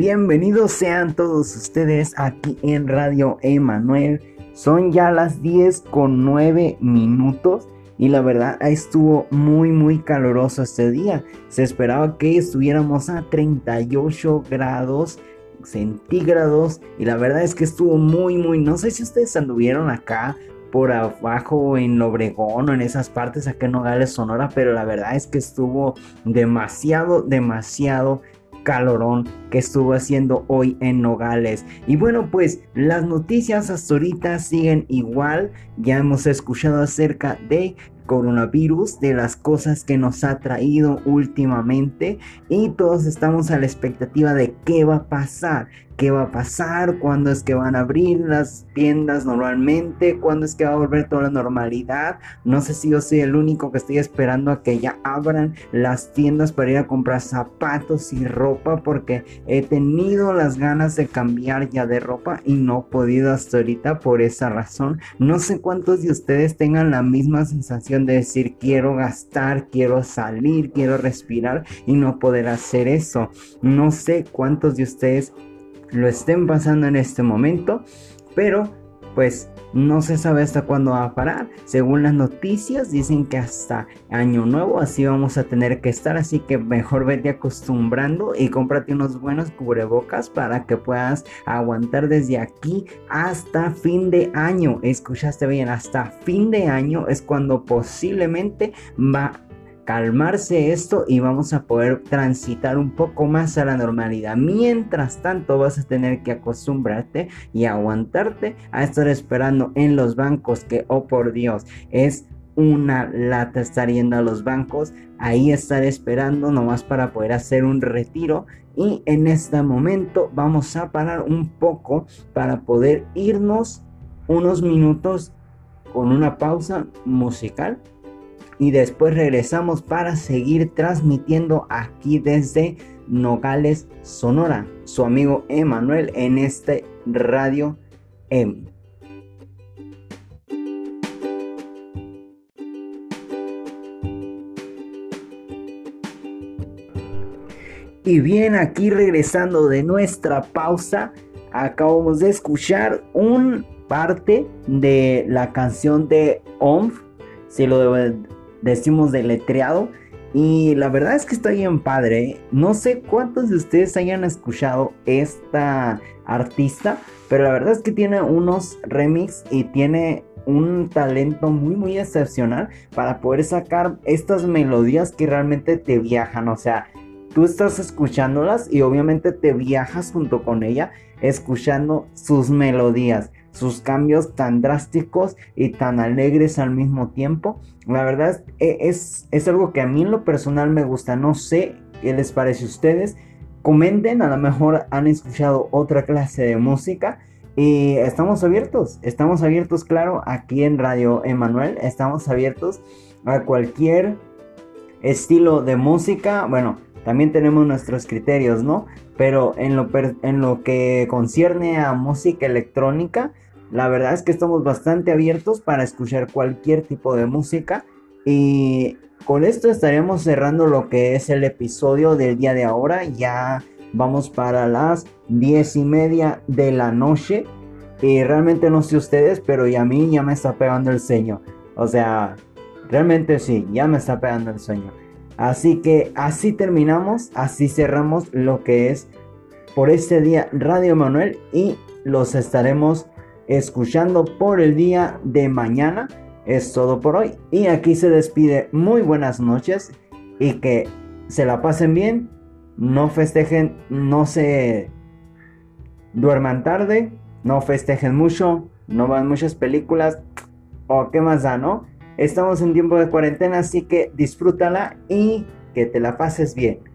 Bienvenidos sean todos ustedes aquí en Radio Emanuel. Son ya las 10 con 9 minutos y la verdad estuvo muy muy caluroso este día. Se esperaba que estuviéramos a 38 grados centígrados y la verdad es que estuvo muy muy no sé si ustedes anduvieron acá por abajo en Obregón o en esas partes acá en Nogales Sonora pero la verdad es que estuvo demasiado demasiado calorón que estuvo haciendo hoy en Nogales. Y bueno, pues las noticias hasta ahorita siguen igual. Ya hemos escuchado acerca de coronavirus, de las cosas que nos ha traído últimamente y todos estamos a la expectativa de qué va a pasar qué va a pasar, cuándo es que van a abrir las tiendas normalmente, cuándo es que va a volver toda la normalidad. No sé si yo soy el único que estoy esperando a que ya abran las tiendas para ir a comprar zapatos y ropa porque he tenido las ganas de cambiar ya de ropa y no he podido hasta ahorita por esa razón. No sé cuántos de ustedes tengan la misma sensación de decir quiero gastar, quiero salir, quiero respirar y no poder hacer eso. No sé cuántos de ustedes lo estén pasando en este momento, pero pues no se sabe hasta cuándo va a parar. Según las noticias dicen que hasta año nuevo así vamos a tener que estar, así que mejor vete acostumbrando y cómprate unos buenos cubrebocas para que puedas aguantar desde aquí hasta fin de año. Escuchaste bien, hasta fin de año es cuando posiblemente va calmarse esto y vamos a poder transitar un poco más a la normalidad. Mientras tanto vas a tener que acostumbrarte y aguantarte a estar esperando en los bancos que, oh por Dios, es una lata estar yendo a los bancos, ahí estar esperando nomás para poder hacer un retiro y en este momento vamos a parar un poco para poder irnos unos minutos con una pausa musical y después regresamos para seguir transmitiendo aquí desde Nogales, Sonora. Su amigo Emanuel en este Radio M. Y bien, aquí regresando de nuestra pausa, acabamos de escuchar un parte de la canción de OMF, si lo decimos deletreado. Y la verdad es que está bien padre. No sé cuántos de ustedes hayan escuchado esta artista, pero la verdad es que tiene unos remix y tiene un talento muy muy excepcional para poder sacar estas melodías que realmente te viajan. O sea, tú estás escuchándolas y obviamente te viajas junto con ella escuchando sus melodías sus cambios tan drásticos y tan alegres al mismo tiempo. La verdad e, es, es, algo que a mí en lo personal me gusta. No sé qué les parece a ustedes. Comenten, a lo mejor han escuchado otra clase de música. Y estamos abiertos, estamos abiertos, claro, aquí en Radio Emanuel. Estamos abiertos a cualquier estilo de música. Bueno, también tenemos nuestros criterios, ¿no? Pero en lo, en lo que concierne a música electrónica, la verdad es que estamos bastante abiertos para escuchar cualquier tipo de música. Y con esto estaremos cerrando lo que es el episodio del día de ahora. Ya vamos para las diez y media de la noche. Y realmente no sé ustedes, pero y a mí ya me está pegando el sueño. O sea, realmente sí, ya me está pegando el sueño. Así que así terminamos, así cerramos lo que es por este día Radio Manuel y los estaremos escuchando por el día de mañana. Es todo por hoy y aquí se despide muy buenas noches y que se la pasen bien, no festejen, no se duerman tarde, no festejen mucho, no van muchas películas o qué más da, ¿no? Estamos en tiempo de cuarentena, así que disfrútala y que te la pases bien.